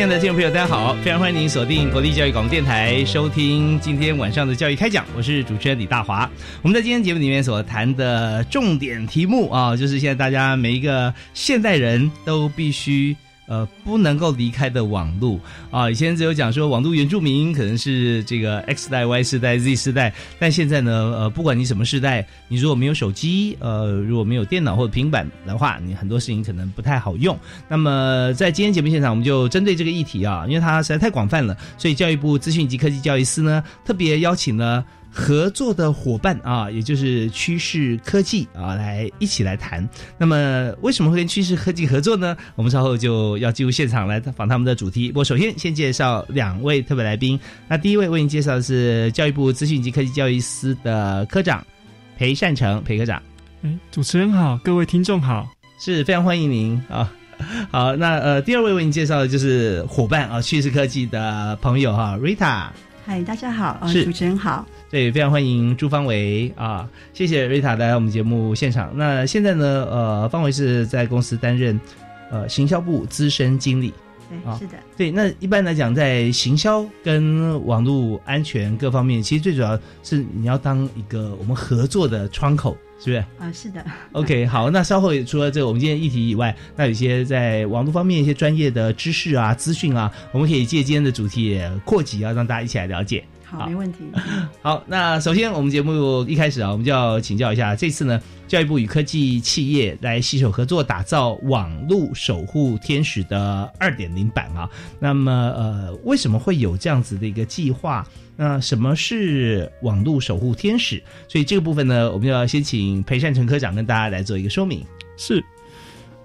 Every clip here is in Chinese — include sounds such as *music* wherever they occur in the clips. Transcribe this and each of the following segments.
亲爱的听众朋友，大家好！非常欢迎您锁定国立教育广播电台，收听今天晚上的教育开讲。我是主持人李大华。我们在今天节目里面所谈的重点题目啊，就是现在大家每一个现代人都必须。呃，不能够离开的网络啊！以前只有讲说网络原住民可能是这个 X 代、Y 世代、Z 世代，但现在呢，呃，不管你什么世代，你如果没有手机，呃，如果没有电脑或者平板的话，你很多事情可能不太好用。那么在今天节目现场，我们就针对这个议题啊，因为它实在太广泛了，所以教育部资讯及科技教育司呢，特别邀请了。合作的伙伴啊，也就是趋势科技啊，来一起来谈。那么为什么会跟趋势科技合作呢？我们稍后就要进入现场来访他们的主题。我首先先介绍两位特别来宾。那第一位为您介绍的是教育部资讯及科技教育司的科长裴善成，裴科长。哎，主持人好，各位听众好，是非常欢迎您啊。好，那呃，第二位为您介绍的就是伙伴啊，趋势科技的朋友哈，Rita。嗨，大家好，呃主持人好。对，非常欢迎朱方维啊！谢谢瑞塔来我们节目现场。那现在呢？呃，方维是在公司担任呃行销部资深经理。对，是的。对，那一般来讲，在行销跟网络安全各方面，其实最主要是你要当一个我们合作的窗口，是不是？啊，是的。OK，*laughs* 好，那稍后除了这个我们今天议题以外，那有些在网络方面一些专业的知识啊、资讯啊，我们可以借今天的主题扩及啊，让大家一起来了解。好，没问题。*laughs* 好，那首先我们节目一开始啊，我们就要请教一下，这次呢，教育部与科技企业来携手合作，打造网络守护天使的二点零版啊。那么，呃，为什么会有这样子的一个计划？那什么是网络守护天使？所以这个部分呢，我们要先请裴善成科长跟大家来做一个说明。是，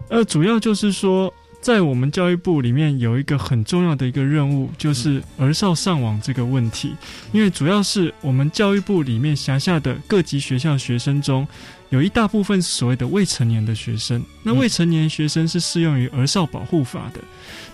呃，主要就是说。在我们教育部里面有一个很重要的一个任务，就是儿少上网这个问题。因为主要是我们教育部里面辖下的各级学校学生中，有一大部分是所谓的未成年的学生。那未成年学生是适用于儿少保护法的。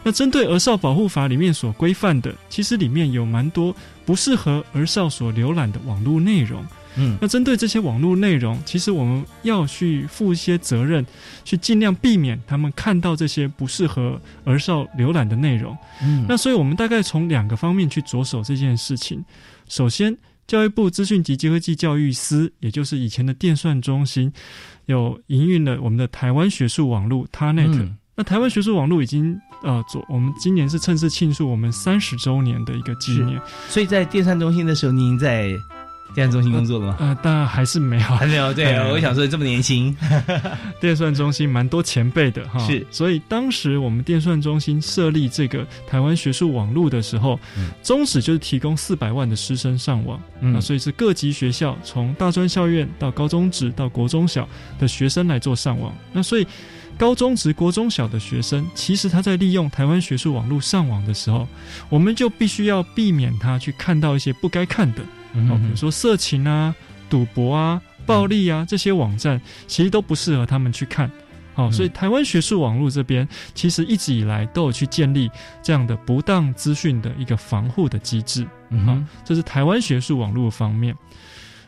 那针对儿少保护法里面所规范的，其实里面有蛮多不适合儿少所浏览的网络内容。嗯，那针对这些网络内容，其实我们要去负一些责任，去尽量避免他们看到这些不适合儿少浏览的内容。嗯，那所以我们大概从两个方面去着手这件事情。首先，教育部资讯及科技教育司，也就是以前的电算中心，有营运了我们的台湾学术网络 TANET。那台湾学术网络已经呃，做我们今年是正式庆祝我们三十周年的一个纪念。所以在电算中心的时候，您在。电算中心工作了吗？呃，当然还是没有，还没有。对，*laughs* 我想说这么年轻，*laughs* 电算中心蛮多前辈的哈。是，所以当时我们电算中心设立这个台湾学术网络的时候，宗旨就是提供四百万的师生上网。嗯，所以是各级学校，从大专校院到高中职到国中小的学生来做上网。那所以高中职、国中小的学生，其实他在利用台湾学术网络上网的时候，我们就必须要避免他去看到一些不该看的。哦，比如说色情啊、赌博啊、暴力啊这些网站，其实都不适合他们去看。好，所以台湾学术网络这边其实一直以来都有去建立这样的不当资讯的一个防护的机制。嗯，这是台湾学术网络方面。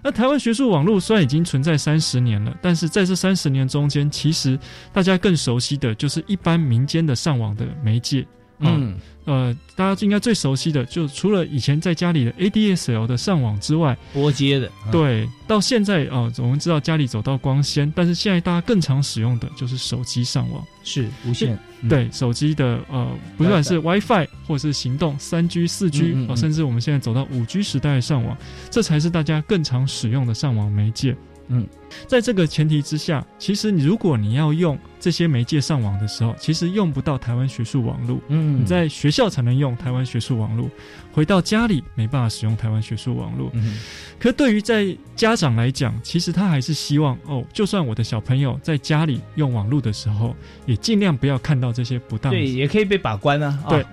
那台湾学术网络虽然已经存在三十年了，但是在这三十年中间，其实大家更熟悉的就是一般民间的上网的媒介。嗯。呃，大家应该最熟悉的，就除了以前在家里的 ADSL 的上网之外，拨接的，对，到现在啊，我们知道家里走到光纤，但是现在大家更常使用的就是手机上网，是无线，对，手机的呃，不管是 WiFi 或者是行动三 G、四 G 哦，甚至我们现在走到五 G 时代的上网，这才是大家更常使用的上网媒介。嗯，在这个前提之下，其实你如果你要用这些媒介上网的时候，其实用不到台湾学术网络。嗯，你在学校才能用台湾学术网络，回到家里没办法使用台湾学术网络。嗯，可对于在家长来讲，其实他还是希望哦，就算我的小朋友在家里用网络的时候，也尽量不要看到这些不当。对，也可以被把关啊。对，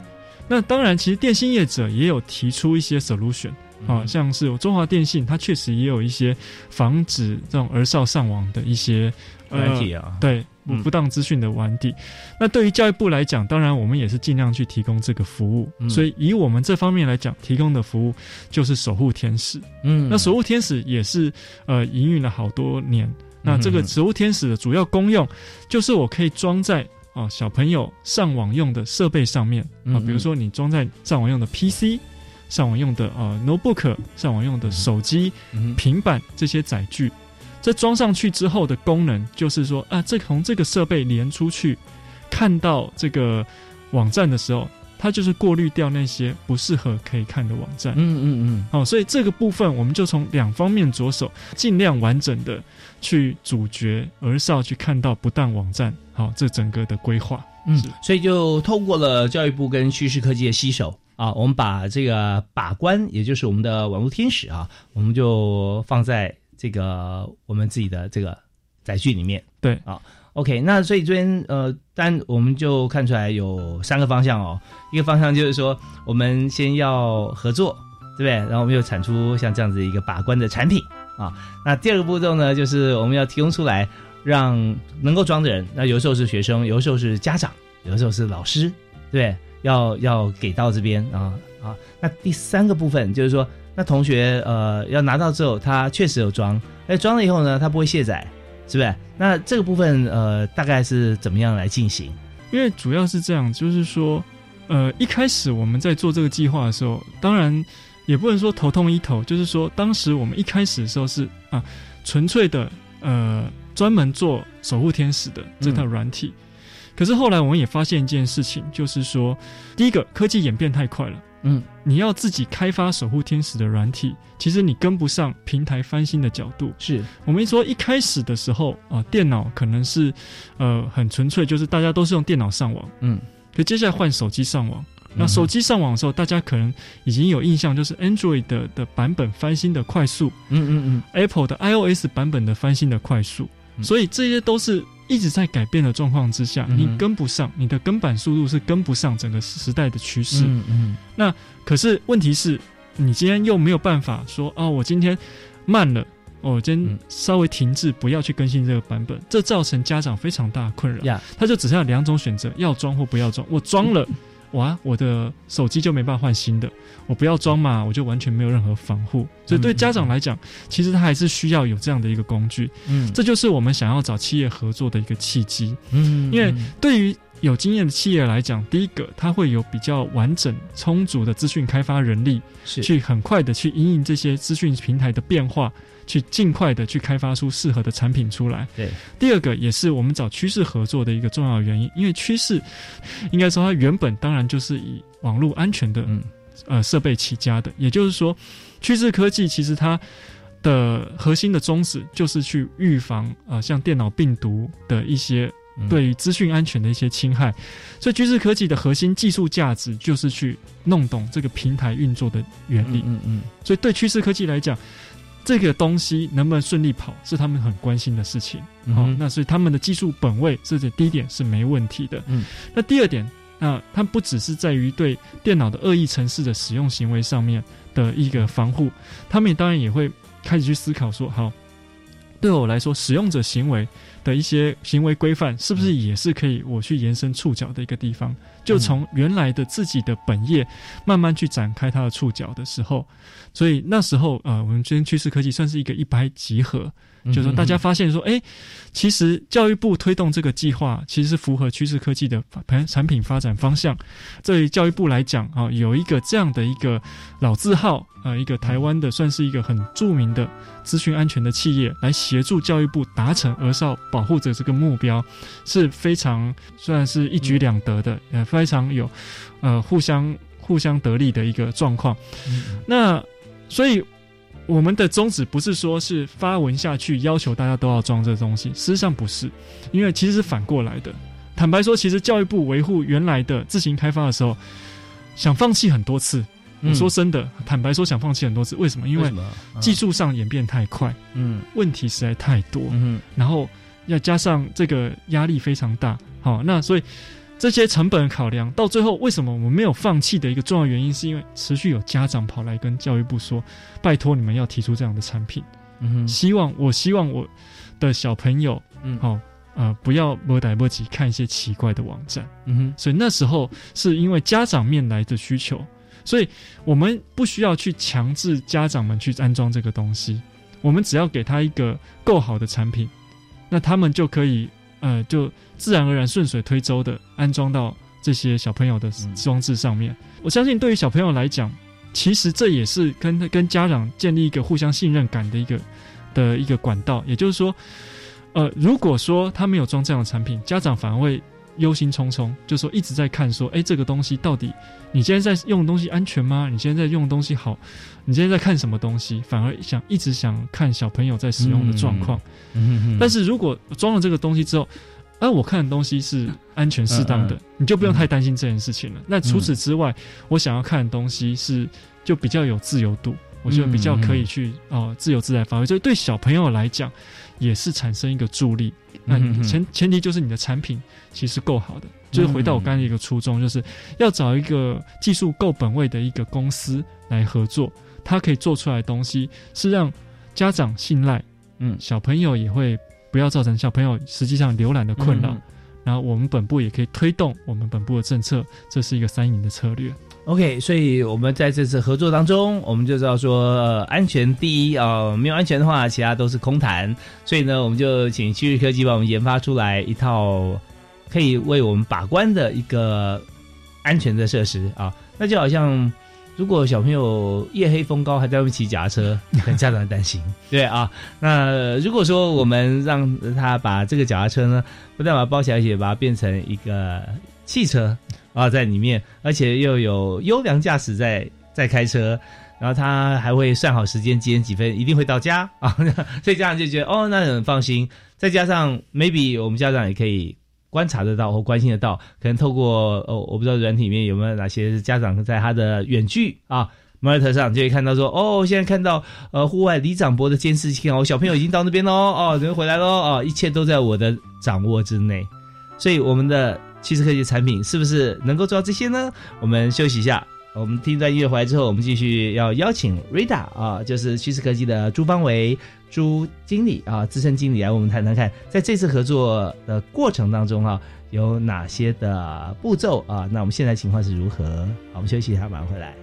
那当然，其实电信业者也有提出一些 solution。啊，像是中华电信，它确实也有一些防止这种儿少上网的一些软体啊，对不不当资讯的软体。那对于教育部来讲，当然我们也是尽量去提供这个服务。所以以我们这方面来讲，提供的服务就是守护天使。嗯，那守护天使也是呃营运了好多年。那这个守护天使的主要功用，就是我可以装在啊小朋友上网用的设备上面啊，比如说你装在上网用的 PC。上网用的呃 notebook，上网用的手机、平板这些载具，这装上去之后的功能就是说啊，这从这个设备连出去，看到这个网站的时候，它就是过滤掉那些不适合可以看的网站。嗯嗯嗯。好，所以这个部分我们就从两方面着手，尽量完整的去阻绝儿少去看到不当网站。好，这整个的规划。嗯，所以就透过了教育部跟趋势科技的携手。啊，我们把这个把关，也就是我们的网络天使啊，我们就放在这个我们自己的这个载具里面。对啊，OK，那所以这边呃，单我们就看出来有三个方向哦。一个方向就是说，我们先要合作，对不对？然后我们又产出像这样子一个把关的产品啊。那第二个步骤呢，就是我们要提供出来，让能够装的人，那有时候是学生，有时候是家长，有时候是老师，对。要要给到这边啊啊！那第三个部分就是说，那同学呃要拿到之后，他确实有装，哎装了以后呢，他不会卸载，是不是？那这个部分呃大概是怎么样来进行？因为主要是这样，就是说呃一开始我们在做这个计划的时候，当然也不能说头痛医头，就是说当时我们一开始的时候是啊纯粹的呃专门做守护天使的这套软体。可是后来我们也发现一件事情，就是说，第一个科技演变太快了，嗯，你要自己开发守护天使的软体，其实你跟不上平台翻新的角度。是。我们说一开始的时候啊，电脑可能是呃很纯粹，就是大家都是用电脑上网，嗯，可接下来换手机上网，那手机上网的时候，大家可能已经有印象，就是 Android 的的版本翻新的快速，嗯嗯嗯，Apple 的 iOS 版本的翻新的快速，所以这些都是。一直在改变的状况之下，你跟不上，你的跟板速度是跟不上整个时代的趋势。嗯嗯。那可是问题是，你今天又没有办法说哦，我今天慢了，我今天稍微停滞，不要去更新这个版本，这造成家长非常大的困扰。他就只剩下两种选择：要装或不要装。我装了。*laughs* 哇，我的手机就没办法换新的，我不要装嘛，我就完全没有任何防护。所以对家长来讲，其实他还是需要有这样的一个工具。嗯，这就是我们想要找企业合作的一个契机。嗯，因为对于有经验的企业来讲，第一个，它会有比较完整、充足的资讯开发人力，去很快的去因应这些资讯平台的变化。去尽快的去开发出适合的产品出来。对，第二个也是我们找趋势合作的一个重要原因，因为趋势应该说它原本当然就是以网络安全的嗯呃设备起家的，也就是说，趋势科技其实它的核心的宗旨就是去预防啊像电脑病毒的一些对于资讯安全的一些侵害，所以趋势科技的核心技术价值就是去弄懂这个平台运作的原理。嗯嗯，所以对趋势科技来讲。这个东西能不能顺利跑，是他们很关心的事情。好，那所以他们的技术本位，这第一点是没问题的。嗯，那第二点，那它不只是在于对电脑的恶意程式的使用行为上面的一个防护，他们当然也会开始去思考说，好，对我来说，使用者行为的一些行为规范，是不是也是可以我去延伸触角的一个地方？就从原来的自己的本业慢慢去展开它的触角的时候，所以那时候呃，我们今天趋势科技算是一个一拍即合。就是说，大家发现说，哎，其实教育部推动这个计划，其实是符合趋势科技的产产品发展方向。对教育部来讲啊，有一个这样的一个老字号啊，一个台湾的算是一个很著名的资讯安全的企业，来协助教育部达成儿少保护者这个目标，是非常算是一举两得的，呃，非常有呃互相互相得利的一个状况。那所以。我们的宗旨不是说是发文下去要求大家都要装这东西，事实上不是，因为其实是反过来的。坦白说，其实教育部维护原来的自行开发的时候，想放弃很多次。我说真的，坦白说想放弃很多次，为什么？因为技术上演变太快，嗯，问题实在太多，嗯，然后要加上这个压力非常大，好，那所以。这些成本考量到最后，为什么我们没有放弃的一个重要原因，是因为持续有家长跑来跟教育部说：“拜托你们要提出这样的产品，嗯哼，希望我希望我的小朋友，嗯，好，呃，不要摸来摸去看一些奇怪的网站，嗯哼。所以那时候是因为家长面来的需求，所以我们不需要去强制家长们去安装这个东西，我们只要给他一个够好的产品，那他们就可以。呃，就自然而然顺水推舟的安装到这些小朋友的装置上面。我相信对于小朋友来讲，其实这也是跟跟家长建立一个互相信任感的一个的一个管道。也就是说，呃，如果说他没有装这样的产品，家长反而会忧心忡忡，就说一直在看说，哎，这个东西到底你现在在用的东西安全吗？你现在在用的东西好？你现在在看什么东西？反而想一直想看小朋友在使用的状况。嗯但是如果装了这个东西之后，啊，我看的东西是安全适当的，你就不用太担心这件事情了。那除此之外，我想要看的东西是就比较有自由度，我觉得比较可以去哦自由自在发挥。所以对小朋友来讲，也是产生一个助力。那前前提就是你的产品其实够好的。就是回到我刚才一个初衷，就是要找一个技术够本位的一个公司来合作。它可以做出来的东西是让家长信赖，嗯，小朋友也会不要造成小朋友实际上浏览的困扰，然后我们本部也可以推动我们本部的政策，这是一个三赢的策略。OK，所以我们在这次合作当中，我们就知道说安全第一啊，没有安全的话，其他都是空谈。所以呢，我们就请趋势科技帮我们研发出来一套可以为我们把关的一个安全的设施啊，那就好像。如果小朋友夜黑风高还在外面骑脚踏车，*laughs* 很家长担心。对啊，那如果说我们让他把这个脚踏车呢，不但把它包起来，也把它变成一个汽车啊，在里面，而且又有优良驾驶在在开车，然后他还会算好时间，几点几分一定会到家啊，*laughs* 所以家长就觉得哦，那很放心。再加上 maybe 我们家长也可以。观察得到或关心得到，可能透过哦，我不知道软体里面有没有哪些家长在他的远距啊 monitor 上就会看到说，哦，现在看到呃户外李长博的监视器哦，小朋友已经到那边喽，哦，人回来喽，哦，一切都在我的掌握之内。所以我们的汽车科技产品是不是能够做到这些呢？我们休息一下，我们听一段音乐回来之后，我们继续要邀请 Rita 啊，就是趋势科技的朱方维。朱经理啊，资深经理来，我们谈谈看，在这次合作的过程当中啊，有哪些的步骤啊？那我们现在情况是如何？好，我们休息一下，马上回来。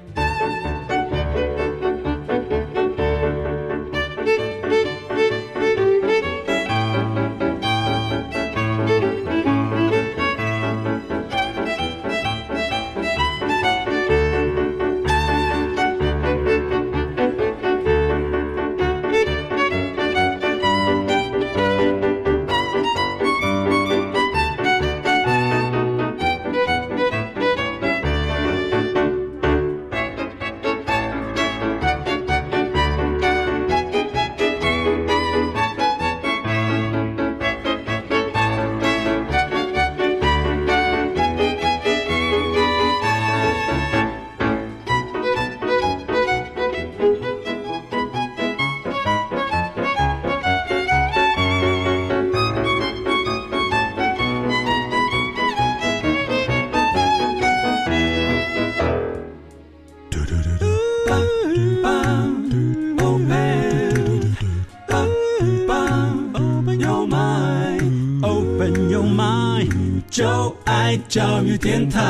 教育电台。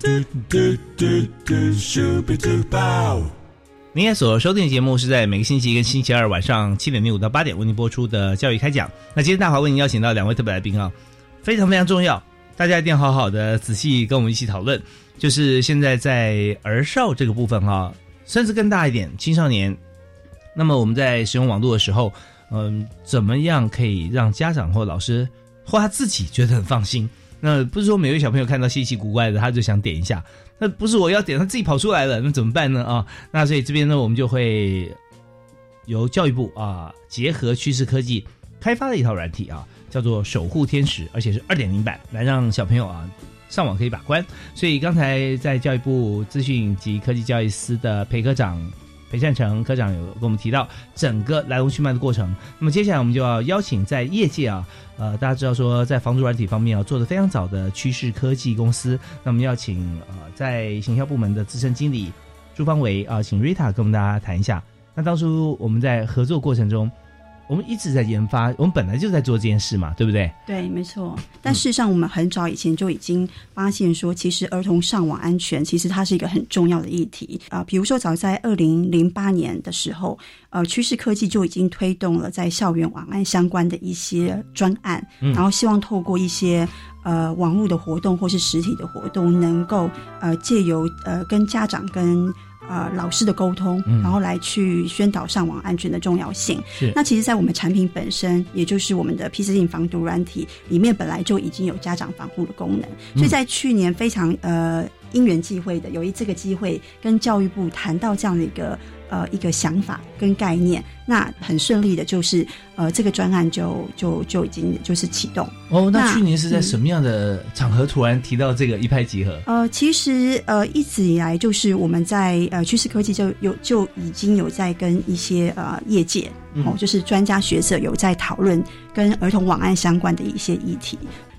嘟嘟嘟嘟咻比嘟爆您现在所收听的节目是在每个星期一跟星期二晚上七点零五到八点为您播出的教育开讲。那今天大华为您邀请到两位特别来宾啊，非常非常重要，大家一定要好好的仔细跟我们一起讨论。就是现在在儿少这个部分哈、甚至更大一点，青少年。那么我们在使用网络的时候，嗯，怎么样可以让家长或老师或他自己觉得很放心？那不是说每位小朋友看到稀奇古怪的，他就想点一下。那不是我要点，他自己跑出来了，那怎么办呢？啊，那所以这边呢，我们就会由教育部啊结合趋势科技开发的一套软体啊，叫做守护天使，而且是二点零版，来让小朋友啊上网可以把关。所以刚才在教育部资讯及科技教育司的裴科长。裴善成科长有跟我们提到整个来龙去脉的过程。那么接下来我们就要邀请在业界啊，呃，大家知道说在房租软体方面啊做的非常早的趋势科技公司，那我们要请呃在行销部门的资深经理朱方伟啊，请 Rita 跟我们大家谈一下。那当初我们在合作过程中，我们一直在研发，我们本来就在做这件事嘛，对不对？对，没错。但事实上，我们很早以前就已经发现说，其实儿童上网安全其实它是一个很重要的议题啊、比如说，早在二零零八年的时候，呃，趋势科技就已经推动了在校园网安相关的一些专案，嗯然后希望透过一些呃网络的活动或是实体的活动，能够呃借由呃跟家长跟呃老师的沟通，嗯。然后来去宣导上网安全的重要性。是。那其实，在我们产品本身，也就是我们的 PC 性防毒软体里面，本来就已经有家长防护的功能，所以在去年非常呃因缘际会的，有一这个机会跟教育部谈到这样的一个呃一个想法跟概念，那很顺利的就是呃这个专案就就就已经就是启动。哦，那那去年是在嗯什么样的场合突然提到这个一拍即合？呃，其实呃，一直以来就是我们在呃趋势科技就有就已经有在跟一些呃业界嗯哦，就是专家学者有在讨论跟儿童网案相关的一些议题。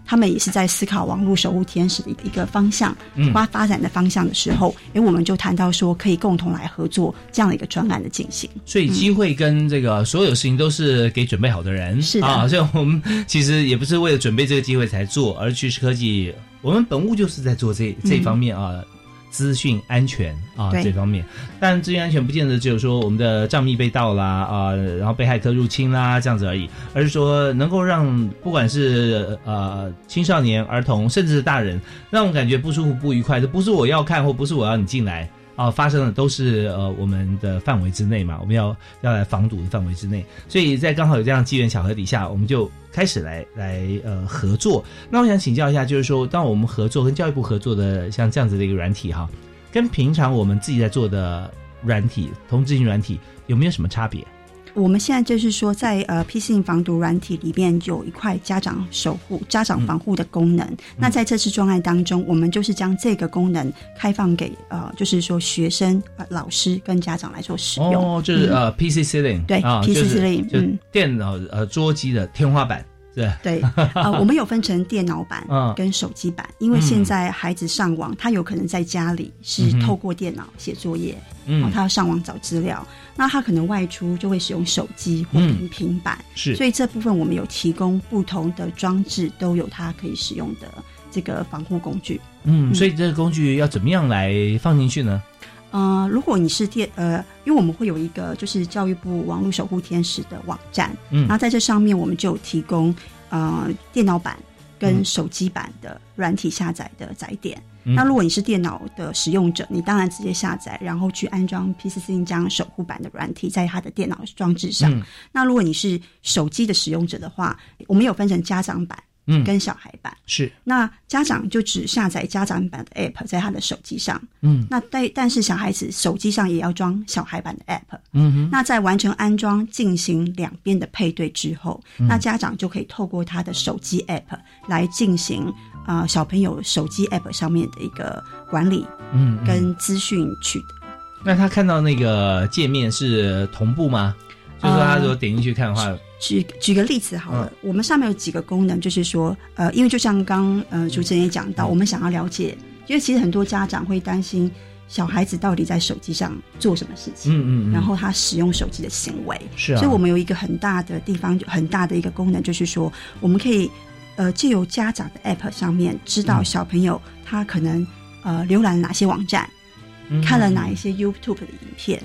他们也是在思考网络守护天使的一个方向，嗯发发展的方向的时候，诶，我们就谈到说可以共同来合作这样的一个专案的进行。所以机会跟这个所有事情都是给准备好的人，是的啊。所以我们其实也不是为了准备这个机会才做，而趋势科技，我们本务就是在做这这方面啊。资讯安全啊这方面，但资讯安全不见得只有说我们的账密被盗啦啊，然后被害客入侵啦这样子而已，而是说能够让不管是呃青少年、儿童，甚至是大人，让我感觉不舒服、不愉快，这不是我要看或不是我要你进来啊，发生的都是呃我们的范围之内嘛，我们要要来防堵的范围之内，所以在刚好有这样机缘巧合底下，我们就开始来来呃合作。那我想请教一下，就是说，当我们合作跟教育部合作的像这样子的一个软体哈，跟平常我们自己在做的软体同质性软体有没有什么差别？我们现在就是说在，呃 PC 性防毒软体里面有一块家长守护、家长防护的功能。那在这次专案当中，我们就是将这个功能开放给呃，就是说学生、呃、老师跟家长来做使用。哦，就是、嗯呃 PC ceiling 对啊，PC Ceiling 就嗯。电脑呃桌机的天花板，对，对，呃，我们有分成电脑版嗯。跟手机版，因为现在孩子上网，他有可能在家里是透过电脑写作业，嗯。哦，他要上网找资料，那他可能外出就会使用手机或平板，是。所以这部分我们有提供不同的装置，都有它可以使用的这个防护工具。嗯，所以这个工具要怎么样来放进去呢？呃，如果你是电呃，因为我们会有一个就是教育部网络守护天使的网站，嗯然后在这上面我们就有提供呃电脑版跟嗯手机版的软体下载的载点。嗯那如果你是电脑的使用者，你当然直接下载，然后去安装 PC 四这样守护版的软体在它的电脑装置上。嗯那如果你是手机的使用者的话，我们有分成家长版嗯跟小孩版。是那家长就只下载家长版的 App 在他的手机上，嗯那但但是小孩子手机上也要装小孩版的 App。嗯哼那在完成安装进行两边的配对之后，嗯那家长就可以透过他的手机 App 来进行啊、呃小朋友手机 App 上面的一个管理嗯嗯跟资讯取得。那他看到那个界面是同步吗？就是说他如果点进去看的话，举举个例子好了，我们上面有几个功能，就是说，呃，因为就像刚呃主持人也讲到，我们想要了解，因为其实很多家长会担心小孩子到底在手机上做什么事情，嗯嗯嗯。然后他使用手机的行为，是啊。所以我们有一个很大的地方，很大的一个功能，就是说，我们可以。呃借由家长的 App 上面知道嗯。小朋友他可能呃浏览哪些网站，嗯看了哪一些 YouTube 的影片，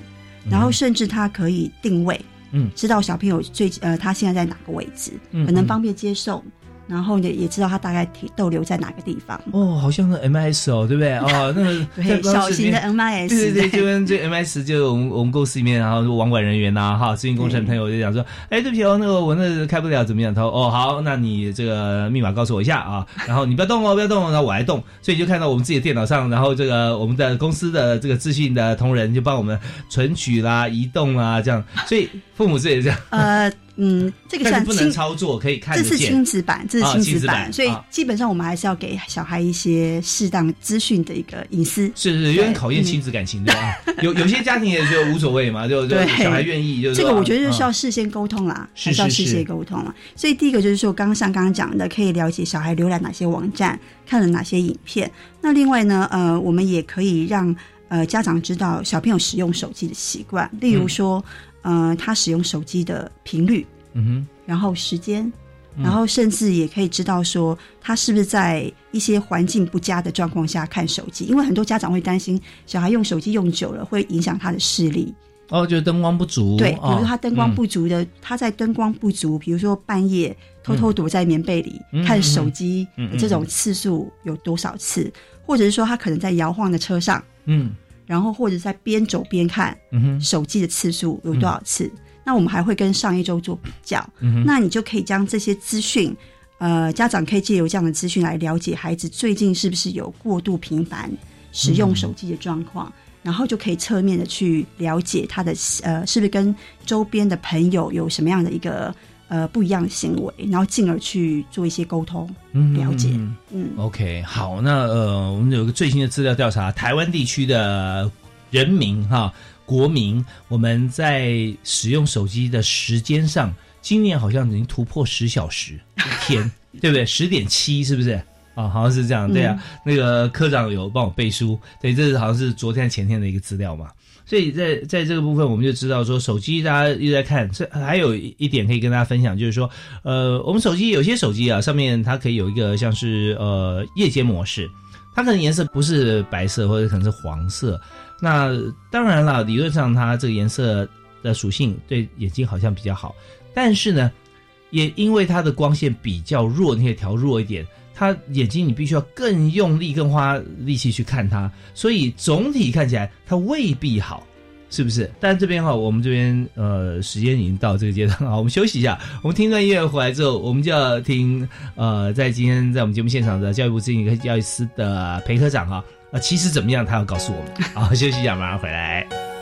然后甚至他可以定位，嗯。知道小朋友最呃他现在在哪个位置，可能方便接送，然后也也知道他大概停逗留在哪个地方。哦，好像是 MIS 哦，对不对？*laughs* 哦，那个小型的 MIS，对对对，就跟这 MIS 就我们我们公司里面，然后网管人员呐、哈，咨询工程朋友就讲说，哎，对不起哦，那个我那个开不了，怎么样？他说，哦，好，那你这个密码告诉我一下啊，然后你不要动哦，不要动哦，然后我来动，所以就看到我们自己的电脑上，然后这个我们的公司的这个资讯的同仁就帮我们存取啦、移动啦，这样，所以父母是也这样，呃嗯，这个但是不能操作，可以看这是亲子版，这是啊亲子版，所以啊基本上我们还是要给小孩一些适当资讯的一个隐私。是是，有点考验亲子感情的啊。*laughs* 有有些家庭也就无所谓嘛，就就对小孩愿意，就是这个我觉得就是啊要事先沟通啦，是还是要事先沟通了。所以第一个就是说，刚刚像刚刚讲的，可以了解小孩浏览哪些网站，看了哪些影片。那另外呢，呃，我们也可以让呃家长知道小朋友使用手机的习惯，例如说，呃，他使用手机的频率，嗯哼。然后时间。嗯。然后甚至也可以知道说他是不是在一些环境不佳的状况下看手机，因为很多家长会担心小孩用手机用久了会影响他的视力。哼，哦，就是灯光不足，对，比如他灯光嗯不足的，他在灯光不足，比如说半夜偷偷躲在棉被里、嗯。看手机这种次数有多少次，或者是说他可能在摇晃的车上，嗯然后或者在边走边看手机的次数有多少次。那我们还会跟上一周做比较，嗯，那你就可以将这些资讯。呃，家长可以借由这样的资讯来了解孩子最近是不是有过度频繁使嗯用手机的状况，然后就可以侧面的去了解他的呃是不是跟周边的朋友有什么样的一个呃不一样的行为，然后进而去做一些沟通。嗯了解嗯嗯，OK，好，那呃，我们有一个最新的资料调查，台湾地区的人民哈国民，我们在使用手机的时间上，今年好像已经突破十小时一天，*laughs* 对不对？十点七是不是？啊，好像是这样，对啊。那个科长有帮我背书，对，这是好像是昨天前天的一个资料嘛。所以在在这个部分，我们就知道说，手机大家一直在看。这还有一点可以跟大家分享，就是说，呃，我们手机有些手机啊，上面它可以有一个像是呃夜间模式，它可能颜色不是白色，或者可能是黄色。那当然了，理论上它这个颜色的属性对眼睛好像比较好，但是呢，也因为它的光线比较弱，你可以调弱一点。他眼睛你必须要更用力、更花力气去看他，所以总体看起来他未必好，是不是？但这边哈，我们这边呃时间已经到这个阶段了，我们休息一下，我们听段音乐回来之后，我们就要听呃，在今天在我们节目现场的教育部资讯科教育司的裴科长哈，呃，其实怎么样，他要告诉我们。好，休息一下，马上回来。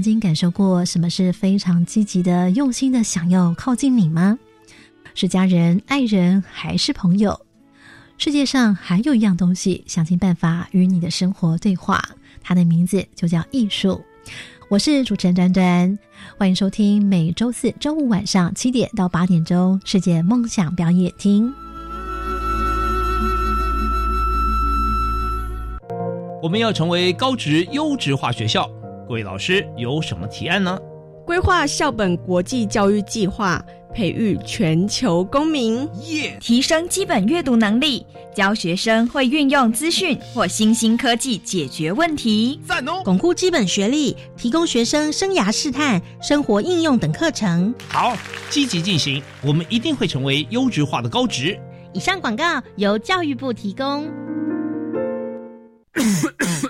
曾经感受过什么是非常积极的、用心的想要靠近你吗？是家人、爱人，还是朋友？世界上还有一样东西，想尽办法与你的生活对话，它的名字就叫艺术。我是主持人端端，欢迎收听每周四周五晚上七点到八点钟世界梦想表演厅。我们要成为高职优质化学校，各位老师有什么提案呢？规划校本国际教育计划，培育全球公民，耶！提升基本阅读能力，教学生会运用资讯或新兴科技解决问题。赞哦！巩固基本学历，提供学生生涯试探、生活应用等课程。好，积极进行，我们一定会成为优质化的高职。以上广告由教育部提供。*coughs*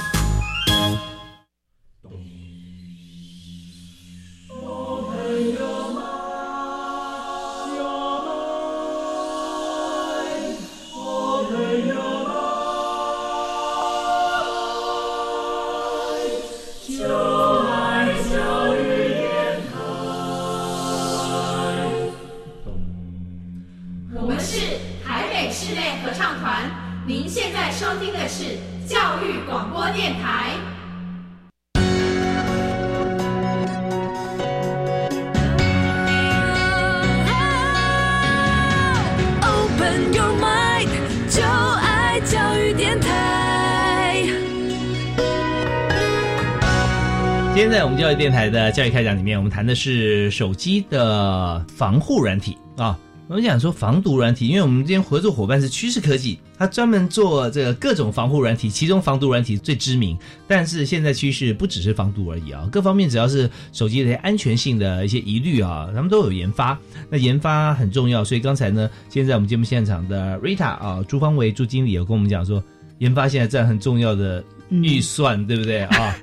育电台的教育开讲里面，我们谈的是手机的防护软体啊。我们讲说防毒软体，因为我们今天合作伙伴是趋势科技，它专门做这个各种防护软体，其中防毒软体最知名。但是现在趋势不只是防毒而已啊，各方面只要是手机的安全性的一些疑虑啊，他们都有研发。那研发很重要，所以刚才呢，现在我们节目现场的 Rita 啊，朱方维朱经理有跟我们讲说，研发现在占很重要的预算，对不对 *laughs* 啊？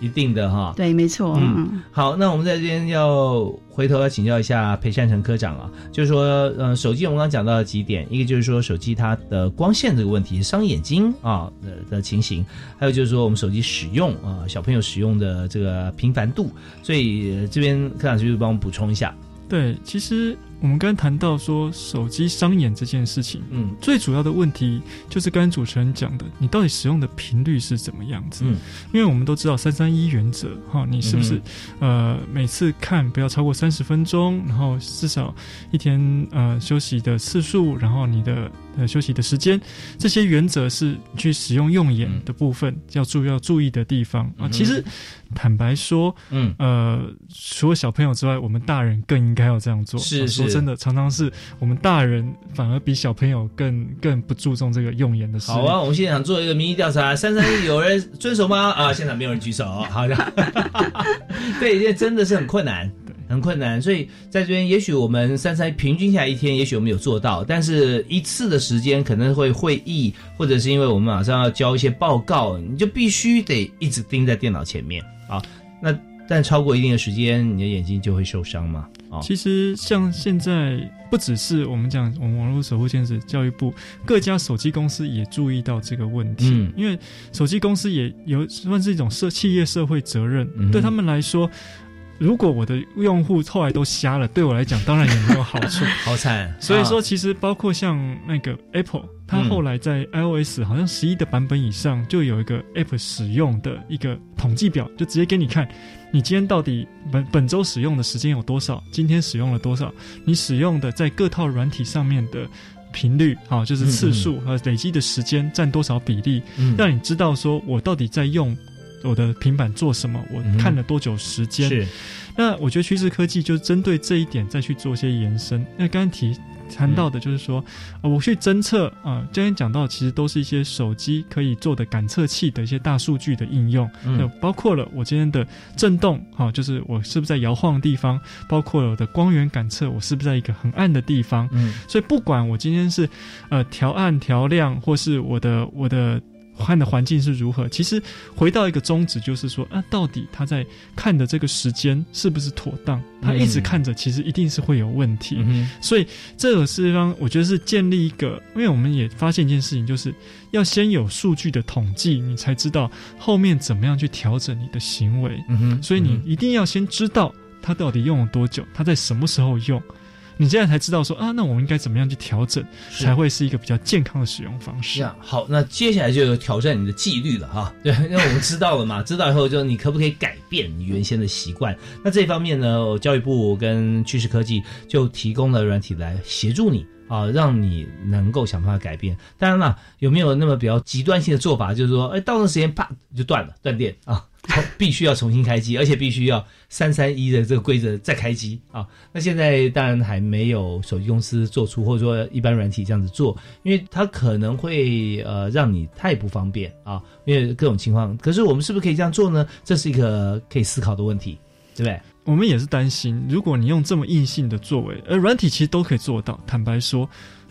一定的哈。对，没错。嗯，好，那我们在这边要回头要请教一下裴善成科长啊，就是说，呃，手机我们刚刚讲到了几点，一个就是说手机它的光线这个问题，伤眼睛啊的的情形，还有就是说我们手机使用啊，小朋友使用的这个频繁度，所以、呃这边科长就是帮我们补充一下。对，其实我们刚刚谈到说手机伤眼这件事情，嗯，最主要的问题就是刚才主持人讲的，你到底使用的频率是怎么样子？嗯，因为我们都知道三三一原则，哈，你是不是、呃每次看不要超过三十分钟，然后至少一天呃休息的次数，然后你的呃休息的时间，这些原则是去使用用眼的部分、要注要注意的地方啊。嗯其实坦白说，嗯呃，除了小朋友之外，我们大人更应该要这样做。是是真的，常常是我们大人反而比小朋友更更不注重这个用眼的事。好啊，我们现场做一个民意调查，*laughs* 三三一有人遵守吗？啊，现场没有人举手，好的。*laughs* 对，因为真的是很困难，很困难，所以在这边，也许我们三三平均下来一天，也许我们有做到，但是一次的时间可能会会议，或者是因为我们马上要交一些报告，你就必须得一直盯在电脑前面啊。那但超过一定的时间，你的眼睛就会受伤嘛。哦，其实像现在不只是我们讲我们网络守护天使教育部各家手机公司也注意到这个问题，嗯因为手机公司也有算是一种社企业社会责任，嗯对他们来说。如果我的用户后来都瞎了，对我来讲当然也没有好处。*laughs* 好惨。所以说，啊其实包括像那个 Apple，它嗯后来在 iOS 好像十一的版本以上，就有一个 App 使用的一个统计表，就直接给你看，你今天到底本本周使用的时间有多少，今天使用了多少，你使用的在各套软体上面的频率，好，就是次数和累积的时间占多少比例，嗯。让你知道说我到底在用我的平板做什么，我看了多久时间。是，那我觉得趋势科技就针对这一点再去做一些延伸。那刚刚提谈到的就是说，呃我去侦测啊，今天讲到其实都是一些手机可以做的感测器的一些大数据的应用，嗯那包括了我今天的震动，哈、就是我是不是在摇晃的地方，包括了我的光源感测，我是不是在一个很暗的地方，嗯，所以不管我今天是呃调暗调亮，或是我的我的。看的环境是如何？其实回到一个宗旨，就是说啊，到底他在看的这个时间是不是妥当？他一直看着，其实一定是会有问题。嗯所以这个是方我觉得是建立一个，因为我们也发现一件事情，就是要先有数据的统计，你才知道后面怎么样去调整你的行为。嗯哼所以你一定要先知道他到底用了多久，他在什么时候用。你现在才知道说啊，那我们应该怎么样去调整，才会是一个比较健康的使用方式。这样好，那接下来就有挑战你的纪律了哈。*laughs* 对，因为我们知道了嘛，知道以后就你可不可以改变你原先的习惯？那这方面呢，教育部跟趋势科技就提供了软体来协助你啊，让你能够想办法改变。当然了，有没有那么比较极端性的做法，就是说，哎，到那时间啪就断了，断电啊？*laughs* 必须要重新开机，而且必须要三三一的这个规则再开机啊。那现在当然还没有手机公司做出，或者说一般软体这样子做，因为它可能会呃让你太不方便啊，因为各种情况。可是我们是不是可以这样做呢？这是一个可以思考的问题，对不对？我们也是担心，如果你用这么硬性的作为，而软体其实都可以做到，坦白说。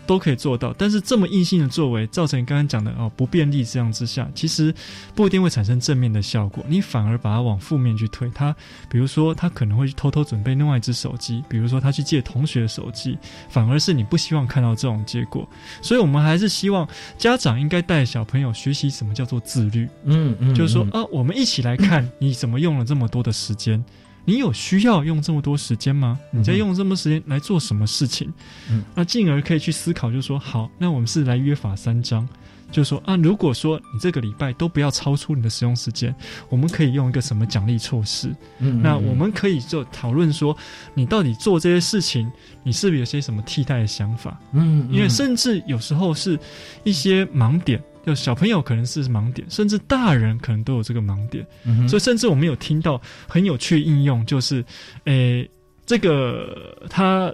都可以做到，但是这么硬性的作为，造成刚刚讲的哦不便利这样之下，其实不一定会产生正面的效果，你反而把它往负面去推。他比如说他可能会去偷偷准备另外一只手机，比如说他去借同学的手机，反而是你不希望看到这种结果。所以我们还是希望家长应该带小朋友学习什么叫做自律。嗯嗯，就是说嗯啊，我们一起来看你怎么用了这么多的时间。你有需要用这么多时间吗？你在用这么多时间来做什么事情？嗯，那进而可以去思考，就是说，好，那我们是来约法三章，就是说啊，如果说你这个礼拜都不要超出你的使用时间，我们可以用一个什么奖励措施？嗯那我们可以就讨论说，你到底做这些事情，你是不是有些什么替代的想法？嗯，因为甚至有时候是一些盲点，就小朋友可能是盲点，甚至大人可能都有这个盲点。嗯所以甚至我们有听到很有趣的应用，就是，诶、这个它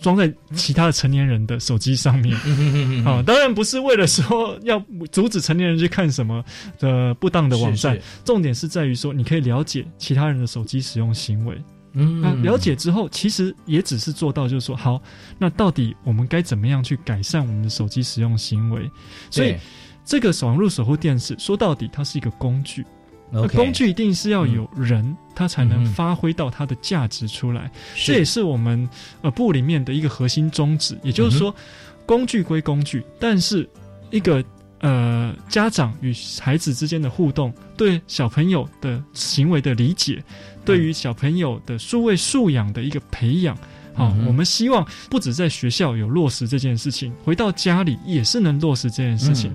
装在其他的成年人的手机上面。嗯啊、当然不是为了说要阻止成年人去看什么的不当的网站，重点是在于说你可以了解其他人的手机使用行为。嗯那了解之后，其实也只是做到，就是说，好，那到底我们该怎么样去改善我们的手机使用行为？所以，这个网络守护电视，说到底，它是一个工具。那 OK 工具一定是要有人，他才能嗯发挥到它的价值出来。是这也是我们呃部里面的一个核心宗旨。也就是说，工具归工具，但是一个呃家长与孩子之间的互动，对小朋友的行为的理解，对于小朋友的数位素养的一个培养。好、我们希望不止在学校有落实这件事情，回到家里也是能落实这件事情。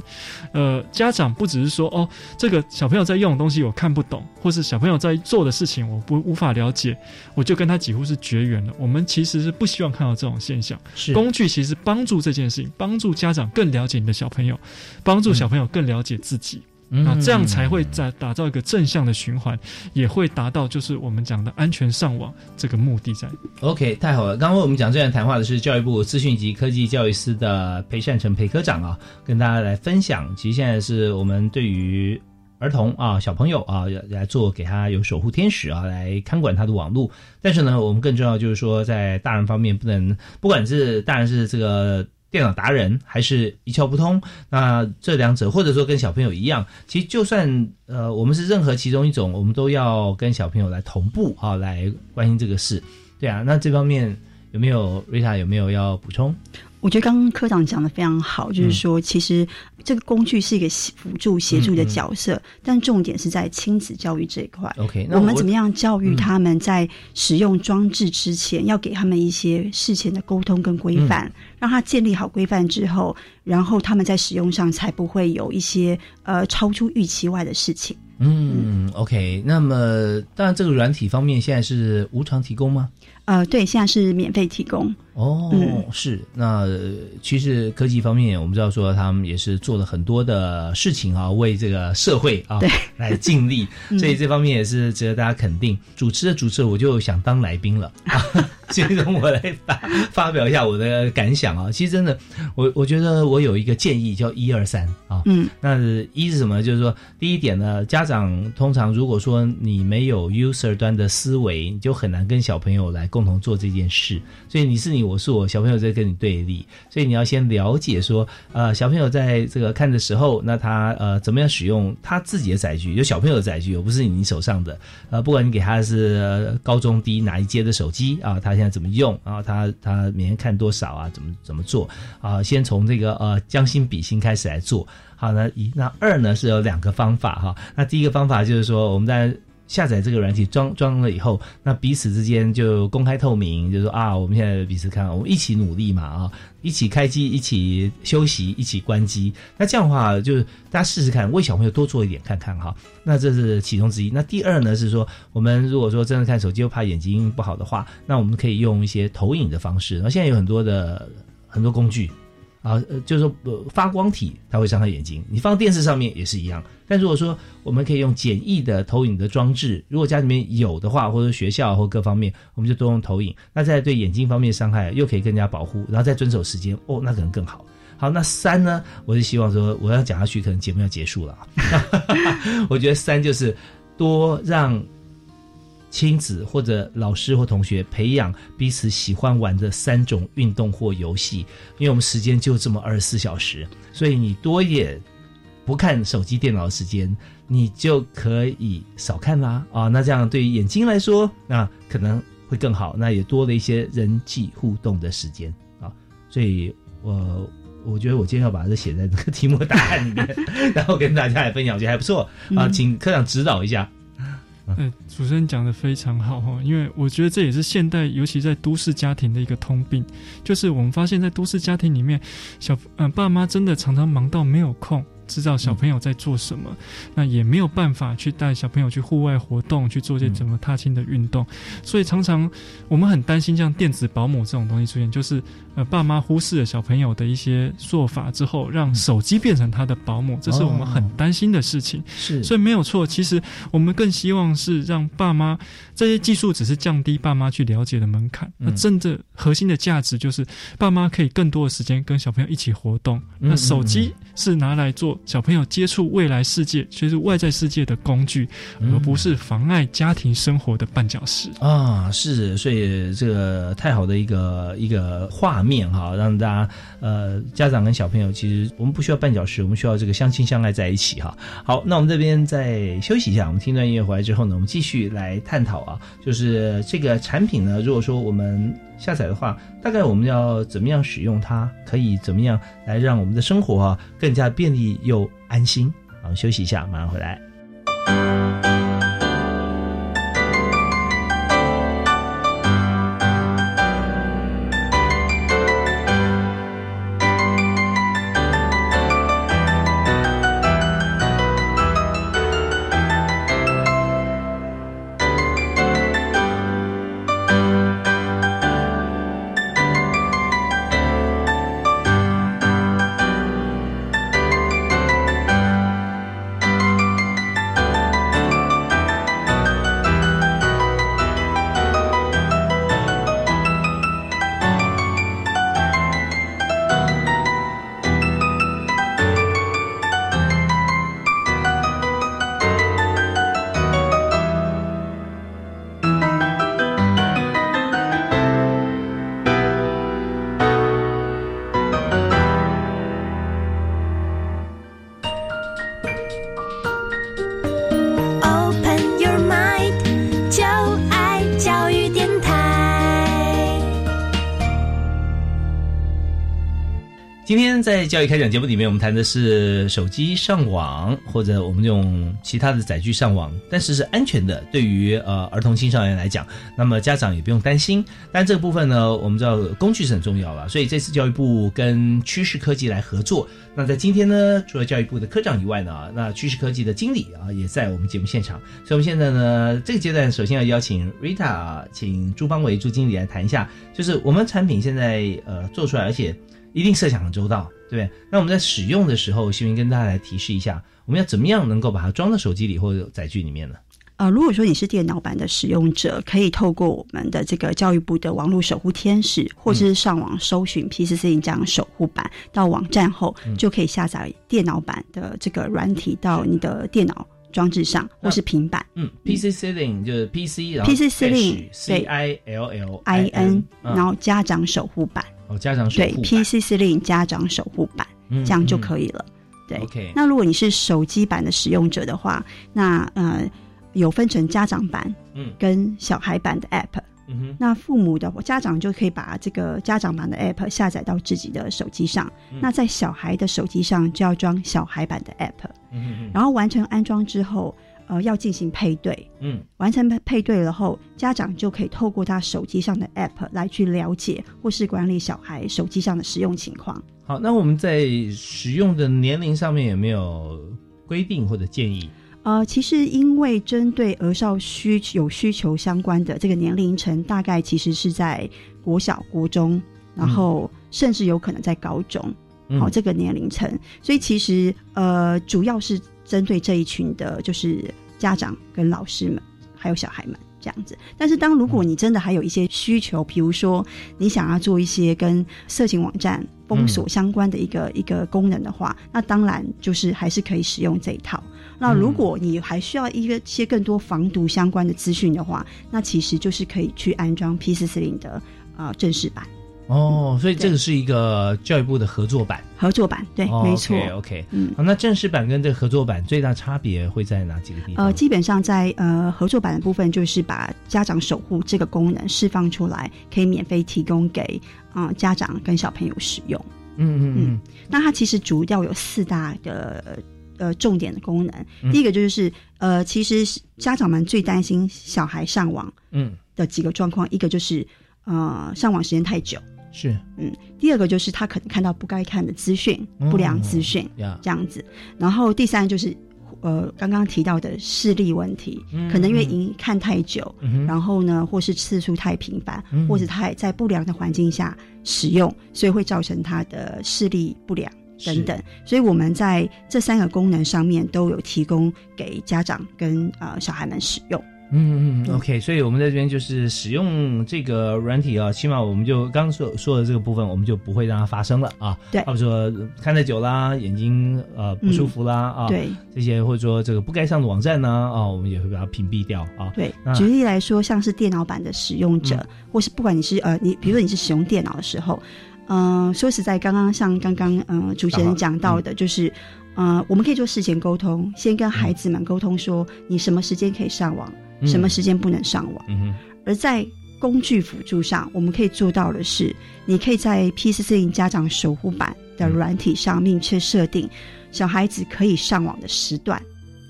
呃，家长不只是说哦，这个小朋友在用的东西我看不懂，或是小朋友在做的事情我不无法了解，我就跟他几乎是绝缘了。我们其实是不希望看到这种现象。是工具其实帮助这件事情，帮助家长更了解你的小朋友，帮助小朋友更了解自己。嗯啊，这样才会在打造一个正向的循环，也会达到就是我们讲的安全上网这个目的在。OK，太好了！刚刚我们讲这段谈话的是教育部资讯及科技教育司的裴善成裴科长啊，跟大家来分享。其实现在是我们对于儿童啊、小朋友啊来做给他有守护天使啊，来看管他的网络。但是呢，我们更重要就是说，在大人方面不能，不管是大人是这个。电脑达人还是一窍不通，那这两者或者说跟小朋友一样，其实就算呃我们是任何其中一种，我们都要跟小朋友来同步啊，来关心这个事。对啊，那这方面有没有瑞塔有没有要补充？我觉得刚刚科长讲的非常好，就是嗯说，其实这个工具是一个辅助协助的角色，嗯但重点是在亲子教育这一块。OK，那我我们怎么样教育嗯他们在使用装置之前，要给他们一些事前的沟通跟规范，嗯让他建立好规范之后，然后他们在使用上才不会有一些呃超出预期外的事情。嗯，OK。那么，当然这个软体方面现在是无偿提供吗？呃，对，现在是免费提供。哦，是。那其实科技方面，我们知道说他们也是做了很多的事情啊，为这个社会啊对来尽力，所以这方面也是值得大家肯定。主持的主持，我就想当来宾了啊，所以让我来发发表一下我的感想啊。其实真的，我我觉得我有一个建议，叫一二三啊。嗯，那一是什么？就是说，第一点呢，家长通常如果说你没有 user 端的思维，你就很难跟小朋友来共同做这件事。所以你是你，我是我，小朋友在跟你对立，所以你要先了解说，呃，小朋友在这个看的时候，那他呃怎么样使用他自己的载具，有小朋友的载具，又不是你手上的。呃，不管你给他是呃高中低哪一阶的手机啊，他现在怎么用然后，他他每天看多少啊，怎么怎么做啊，先从这个呃将心比心开始来做。好，那一那二呢是有两个方法哈。那第一个方法就是说，我们在下载这个软体装装了以后，那彼此之间就公开透明，就说啊，我们现在彼此看，我们一起努力嘛啊，一起开机，一起休息，一起关机。那这样的话，就是大家试试看，为小朋友多做一点看看哈。那这是其中之一。那第二呢是说，我们如果说真的看手机又怕眼睛不好的话，那我们可以用一些投影的方式。那现在有很多的很多工具。啊，就是说，呃，发光体它会伤害眼睛，你放电视上面也是一样。但如果说我们可以用简易的投影的装置，如果家里面有的话，或者学校或各方面，我们就多用投影，那在对眼睛方面伤害又可以更加保护，然后再遵守时间，哦，那可能更好。好，那三呢，我是希望说我要讲下去，可能节目要结束了。*laughs* 我觉得三就是多让亲子或者老师或同学培养彼此喜欢玩的三种运动或游戏，因为我们时间就这么二十四小时，所以你多一点不看手机、电脑的时间，你就可以少看啦啊。那这样对于眼睛来说，那可能会更好，那也多了一些人际互动的时间啊。所以我我觉得我今天要把这写在这个题目答案里面，然后跟大家来分享，我觉得还不错啊，请科长指导一下。嗯，主持人讲的非常好哈，因为我觉得这也是现代，尤其在都市家庭的一个通病，就是我们发现，在都市家庭里面，小嗯、爸妈真的常常忙到没有空。知道小朋友在做什么，那也没有办法去带小朋友去户外活动，去做些怎么踏青的运动，所以常常我们很担心像电子保姆这种东西出现，就是呃爸妈忽视了小朋友的一些做法之后，让手机变成他的保姆，这是我们很担心的事情。是，所以没有错。其实我们更希望是让爸妈这些技术只是降低爸妈去了解的门槛，那真的核心的价值就是爸妈可以更多的时间跟小朋友一起活动。嗯那手机是拿来做小朋友接触未来世界，就是外在世界的工具，嗯而不是妨碍家庭生活的绊脚石。啊，是，所以这个太好的一个一个画面哈，让大家呃家长跟小朋友，其实我们不需要绊脚石，我们需要这个相亲相爱在一起哈。好，那我们这边再休息一下，我们听段音乐回来之后呢，我们继续来探讨啊，就是这个产品呢，如果说我们下载的话，大概我们要怎么样使用它，可以怎么样来让我们的生活啊更加便利又安心。好，休息一下，马上回来。教育开讲节目里面，我们谈的是手机上网，或者我们用其他的载具上网，但是是安全的。对于呃儿童青少年来讲，那么家长也不用担心。但这个部分呢，我们知道工具是很重要了，所以这次教育部跟趋势科技来合作。那在今天呢，除了教育部的科长以外呢，那趋势科技的经理啊也在我们节目现场。所以我们现在呢，这个阶段首先要邀请 Rita，请朱邦伟朱经理来谈一下，就是我们产品现在呃做出来，而且。一定设想很周到，对不对？那我们在使用的时候，希望跟大家来提示一下，我们要怎么样能够把它装到手机里或者载具里面呢？呃，如果说你是电脑版的使用者，可以透过我们的这个教育部的网络守护天使，或者是上网搜寻 PCC 这样守护版，到网站后就可以下载电脑版的这个软体到你的电脑装置上，或是平板。嗯，PC Ceiling 就是 PC，然后 PC Ceiling C I L L I N，然后家长守护版。哦，家长守护对 PC C LING，家长守护版，这样就可以了。对，OK。那如果你是手机版的使用者的话，那呃有分成家长版，嗯，跟小孩版的 App。那父母的家长就可以把这个家长版的 App 下载到自己的手机上，那在小孩的手机上就要装小孩版的 App。然后完成安装之后。呃，要进行配对，嗯，完成配配对了后，家长就可以透过他手机上的 App 来去了解或是管理小孩手机上的使用情况。好，那我们在使用的年龄上面有没有规定或者建议？呃，其实因为针对儿少需有需求相关的这个年龄层，大概其实是在国小、国中，然后甚至有可能在高中，好这个年龄层，所以其实呃，主要是。针对这一群的，就是家长跟老师们，还有小孩们这样子。但是，当如果你真的还有一些需求，比如说你想要做一些跟色情网站封锁相关的一个一个功能的话，那当然就是还是可以使用这一套。那如果你还需要一个些更多防毒相关的资讯的话，那其实就是可以去安装 P 四四零的啊正式版。哦，所以这个是一个教育部的合作版，合作版对，没错。OK，嗯，好，那正式版跟这个合作版最大差别会在哪几个地方？呃，基本上在呃合作版的部分，就是把家长守护这个功能释放出来，可以免费提供给啊家长跟小朋友使用。嗯嗯嗯。那它其实主要有四大的呃重点的功能。第一个就是呃，其实家长们最担心小孩上网嗯。的几个状况，一个就是呃上网时间太久。是，嗯，第二个就是他可能看到不该看的资讯、不良资讯，这样子。然后第三就是，呃，刚刚提到的视力问题，可能因为影看太久，然后呢，或是次数太频繁，或者太在不良的环境下使用，所以会造成他的视力不良等等。所以我们在这三个功能上面都有提供给家长跟呃小孩们使用。嗯嗯，OK，所以我们在这边就是使用这个软体啊，起码我们就刚刚说说的这个部分，我们就不会让它发生了啊。对，或者说看太久啦，眼睛呃不舒服啦啊，对，这些或者说这个不该上的网站呢啊，我们也会把它屏蔽掉啊。对，举例来说，像是电脑版的使用者，或是不管你是呃你，比如说你是使用电脑的时候，嗯，说实在，刚刚像刚刚嗯主持人讲到的，就是呃我们可以做事前沟通，先跟孩子们沟通说你什么时间可以上网。什么时间不能上网？而在工具辅助上，我们可以做到的是，你可以在 P 四四零家长守护版的软体上明确设定小孩子可以上网的时段。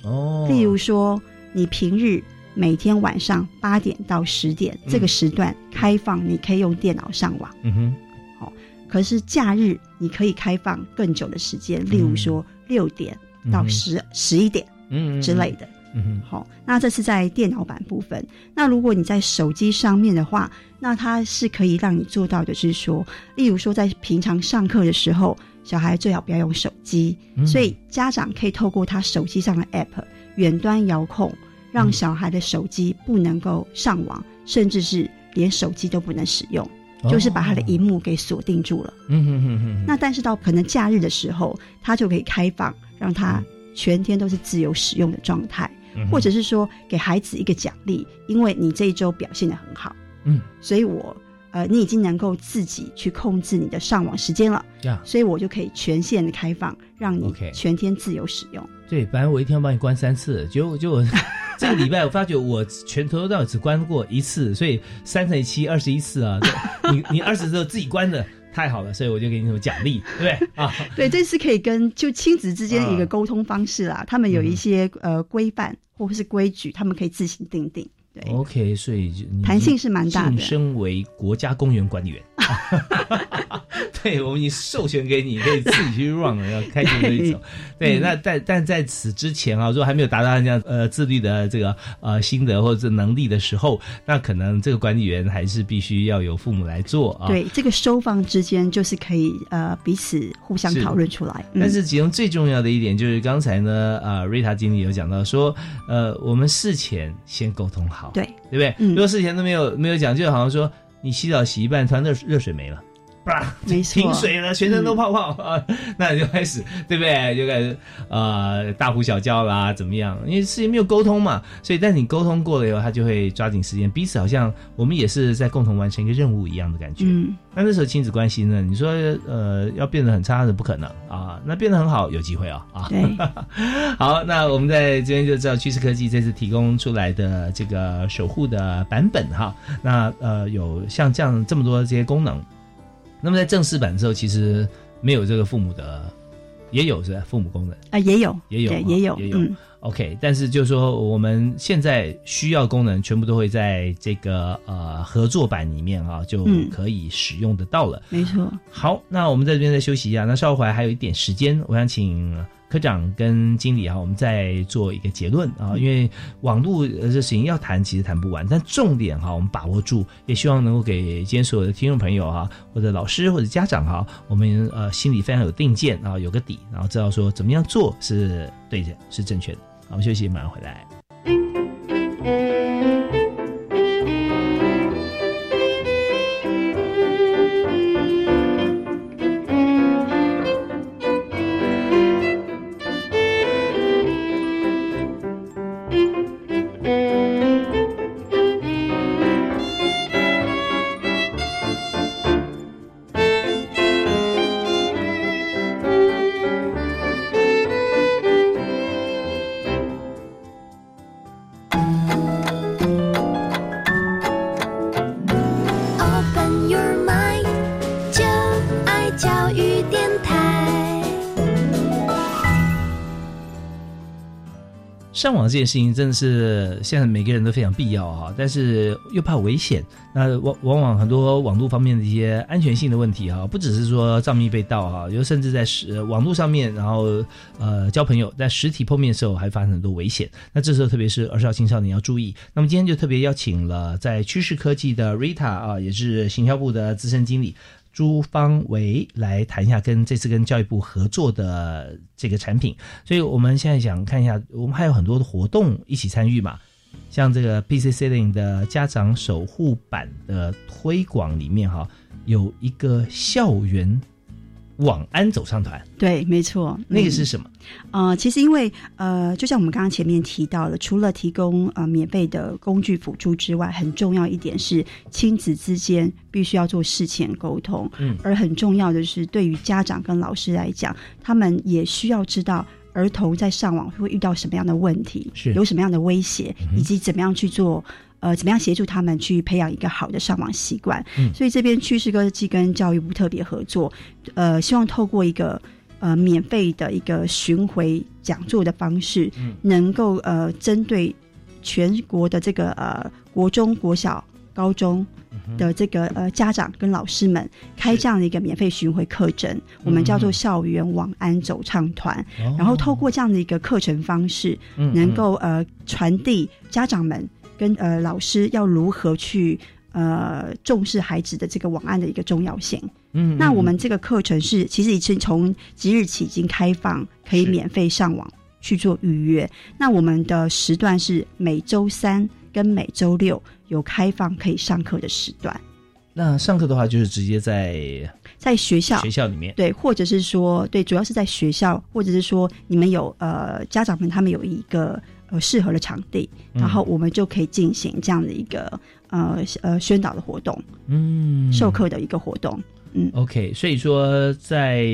哦，例如说，你平日每天晚上八点到十点这个时段开放，你可以用电脑上网。嗯哼，好。可是假日你可以开放更久的时间，例如说六点到十十一点，嗯之类的。嗯，好，那这是在电脑版部分。那如果你在手机上面的话，那它是可以让你做到的，是说，例如说在平常上课的时候，小孩最好不要用手机，所以家长可以透过他手机上的 App 远端遥控，让小孩的手机不能够上网，甚至是连手机都不能使用，就是把他的荧幕给锁定住了。嗯哼哼哼。那但是到可能假日的时候，他就可以开放，让他全天都是自由使用的状态。或者是说给孩子一个奖励，因为你这一周表现的很好，嗯，所以我呃，你已经能够自己去控制你的上网时间了，所以我就可以全线的开放，让你全天自由使用。对，本来我一天要帮你关三次，结果就 *laughs* 这个礼拜我发觉我全头到尾只关过一次，所以三乘以七二十一次啊，你你二十次自己关的，太好了，所以我就给你什么奖励，对不对啊？*laughs* 对，这是可以跟就亲子之间的一个沟通方式啦。他们有一些呃规范或者是规矩，他们可以自行定定。对 OK，所以就弹性是蛮大的晋升为国家公园管理员。*laughs* 对，我们已经授权给你，可以自己去 run 了，要开心的一种。*laughs* 对，嗯那但但在此之前啊，如果还没有达到这样呃自律的这个呃心得或者是能力的时候，那可能这个管理员还是必须要由父母来做啊。对，这个收放之间就是可以呃彼此互相讨论出来。嗯但是其中最重要的一点就是刚才呢，呃，瑞塔经理有讲到说，呃，我们事前先沟通好，对对不对？嗯如果事前都没有没有讲，就好像说你洗澡洗一半，突然热热水没了。啪，没错停水了，全身都泡泡、啊，那你就开始对不对？就开始呃大呼小叫啦，怎么样？因为事情没有沟通嘛，所以但你沟通过了以后，他就会抓紧时间，彼此好像我们也是在共同完成一个任务一样的感觉。嗯，那那时候亲子关系呢？你说呃要变得很差是不可能啊，那变得很好有机会哦啊。对，*laughs* 好，那我们在这边就知道趋势科技这次提供出来的这个守护的版本哈，那呃有像这样这么多这些功能，那么在正式版的时候其实没有这个父母的，也有是吧父母功能。啊、也有，也有对也有，也有嗯，OK，但是就是说，我们现在需要功能，全部都会在这个呃合作版里面啊，就嗯可以使用得到了。没错。好，那我们在这边再休息一下。那稍后回来还有一点时间，我想请科长跟经理啊，我们再做一个结论啊。因为网络呃这事情要谈，其实谈不完，但重点哈、我们把握住，也希望能够给今天所有的听众朋友哈、或者老师或者家长哈、我们呃心里非常有定见啊，有个底，然后知道说怎么样做是对的，是正确的。好，我们休息，马上回来。上网这件事情真的是现在每个人都非常必要哈，但是又怕危险。那往往往很多网络方面的一些安全性的问题哈，不只是说账密被盗哈，有甚至在实网络上面，然后呃交朋友，在实体碰面的时候还发生很多危险。那这时候特别是儿少青少年要注意。那么今天就特别邀请了在趋势科技的 Rita 啊，也是行销部的资深经理。朱方维来谈一下跟这次跟教育部合作的这个产品，所以我们现在想看一下，我们还有很多的活动一起参与嘛，像这个 PC Selling 的家长守护版的推广里面哈，有一个校园网安走上团，对，没错，嗯。那个是什么？呃，其实因为呃，就像我们刚刚前面提到了，除了提供呃免费的工具辅助之外，很重要一点是亲子之间必须要做事前沟通。嗯而很重要的是，对于家长跟老师来讲，他们也需要知道。儿童在上网会遇到什么样的问题，是有什么样的威胁，以及怎么样去做，呃，怎么样协助他们去培养一个好的上网习惯。嗯所以这边趋势科技跟教育部特别合作，呃，希望透过一个呃免费的一个巡回讲座的方式，嗯。能够呃针对全国的这个呃国中、国小、高中嗯的这个呃家长跟老师们开这样的一个免费巡回课程，我们叫做校园网安走唱团，哦。然后透过这样的一个课程方式，嗯能够呃传递家长们跟呃老师要如何去。呃，重视孩子的这个网安的一个重要性。嗯那我们这个课程是其实已经从即日起已经开放，可以免费上网去做预约。那我们的时段是每周三跟每周六有开放可以上课的时段，那上课的话就是直接在在学校。学校里面，对，或者是说对，主要是在学校，或者是说你们有呃家长们他们有一个呃适合的场地，嗯。然后我们就可以进行这样的一个呃呃宣导的活动，嗯。授课的一个活动。嗯 OK，所以说在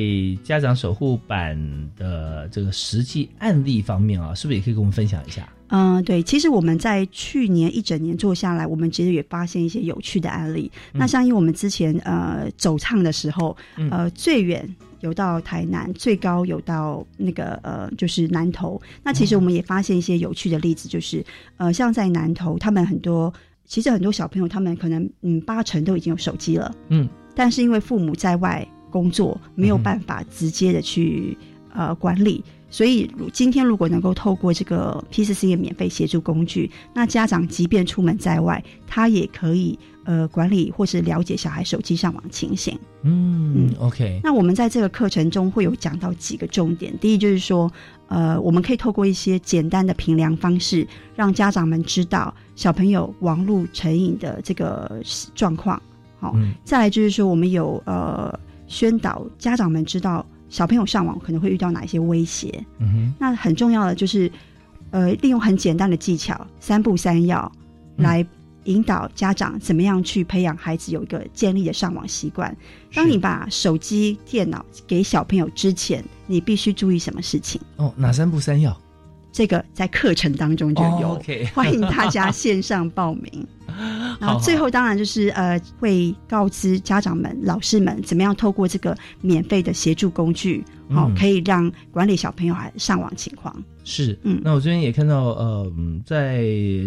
家长守护版的这个实际案例方面啊，是不是也可以跟我们分享一下？嗯、对，其实我们在去年一整年做下来，我们其实也发现一些有趣的案例。嗯那像因为我们之前呃走唱的时候，嗯呃最远有到台南，最高有到那个呃就是南投。那其实我们也发现一些有趣的例子，就是呃像在南投，他们很多其实很多小朋友他们可能嗯八成都已经有手机了，嗯，但是因为父母在外工作，没有办法直接的去、呃管理，所以如今天如果能够透过这个 PCC 的免费协助工具，那家长即便出门在外，他也可以呃管理或是了解小孩手机上网情形。嗯，OK，那我们在这个课程中会有讲到几个重点，第一就是说，呃，我们可以透过一些简单的评量方式，让家长们知道小朋友网络成瘾的这个状况。好、嗯再来就是说，我们有呃宣导家长们知道小朋友上网可能会遇到哪一些威胁。嗯哼，那很重要的就是，呃，利用很简单的技巧，三步三要来引导家长怎么样去培养孩子有一个建立的上网习惯。当你把手机、电脑给小朋友之前，你必须注意什么事情？哦，哪三步三要？这个在课程当中就有，哦，OK 欢迎大家 *laughs* 线上报名。*laughs* 然后最后当然就是呃，会告知家长们、老师们怎么样透过这个免费的协助工具，好、嗯可以让管理小朋友还上网情况。是，嗯那我这边也看到，呃，嗯在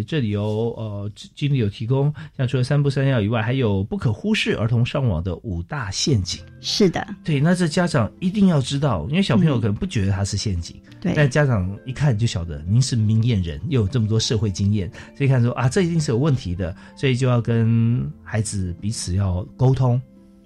这里有呃经理有提供，像除了三不三要以外，还有不可忽视儿童上网的五大陷阱。是的，对，那这家长一定要知道，因为小朋友可能不觉得它是陷阱，对但家长一看就晓得您是明眼人，又有这么多社会经验，所以看说啊，这一定是有问题的，所以就要跟孩子彼此要沟通。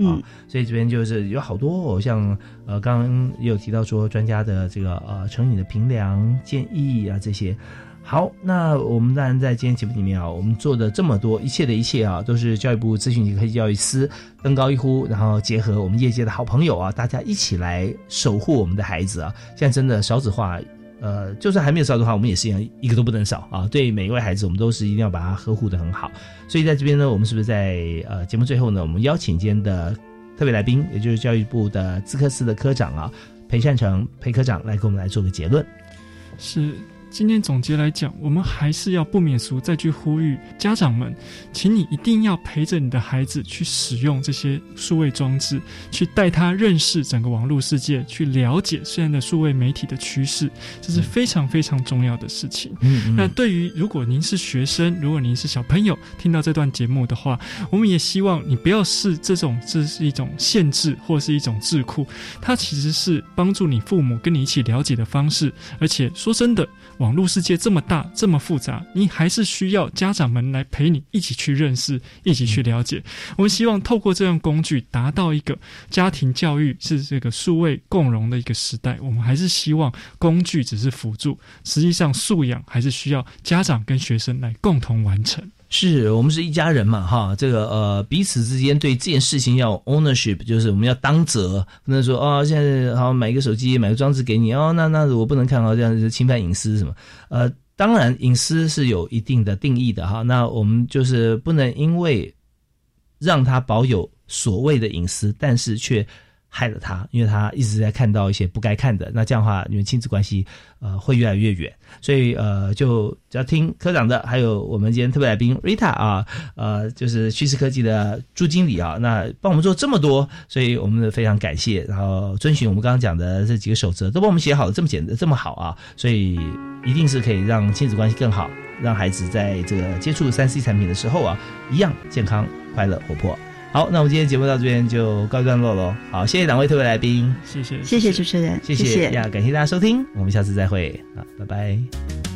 嗯，所以这边就是有好多、哦，像呃，刚刚有提到说专家的这个呃成瘾的评量建议啊这些。好，那我们当然在今天节目里面啊，我们做的这么多，一切的一切啊，都是教育部资讯及科技教育司登高一呼，然后结合我们业界的好朋友啊，大家一起来守护我们的孩子啊。现在真的少子化，呃，就算还没有少的话，我们也是一样，一个都不能少啊。对每一位孩子，我们都是一定要把他呵护的很好。所以在这边呢，我们是不是在呃节目最后呢，我们邀请今天的特别来宾，也就是教育部的资科司的科长啊，裴善成裴科长来给我们来做个结论。是今天总结来讲，我们还是要不免俗再去呼吁家长们，请你一定要陪着你的孩子去使用这些数位装置，去带他认识整个网络世界，去了解现在的数位媒体的趋势，这是非常非常重要的事情。嗯那对于如果您是学生，如果您是小朋友，听到这段节目的话，我们也希望你不要视这种这是一种限制或是一种智库，它其实是帮助你父母跟你一起了解的方式。而且说真的，网络世界这么大这么复杂，你还是需要家长们来陪你一起去认识，一起去了解。我们希望透过这样工具，达到一个家庭教育是这个数位共融的一个时代。我们还是希望工具只是辅助，实际上素养还是需要家长跟学生来共同完成。是我们是一家人嘛，哈，这个呃彼此之间对这件事情要 ownership，就是我们要当责，不能说哦现在好买一个手机买个装置给你哦，那那我不能看哦，这样子侵犯隐私什么？呃，当然隐私是有一定的定义的哈，那我们就是不能因为让他保有所谓的隐私，但是却害了他，因为他一直在看到一些不该看的，那这样的话，你们亲子关系呃会越来越远。所以呃，就只要听科长的，还有我们今天特别来宾 Rita 啊，呃，就是趋势科技的朱经理啊，那帮我们做这么多，所以我们非常感谢，然后遵循我们刚刚讲的这几个守则，都帮我们写好了，这么简单这么好啊，所以一定是可以让亲子关系更好，让孩子在这个接触三 C 产品的时候啊，一样健康、快乐、活泼。好，那我们今天节目到这边就告一段落喽。好，谢谢两位特别来宾，谢谢谢谢主持人，谢谢谢呀，感谢大家收听，我们下次再会啊，拜拜。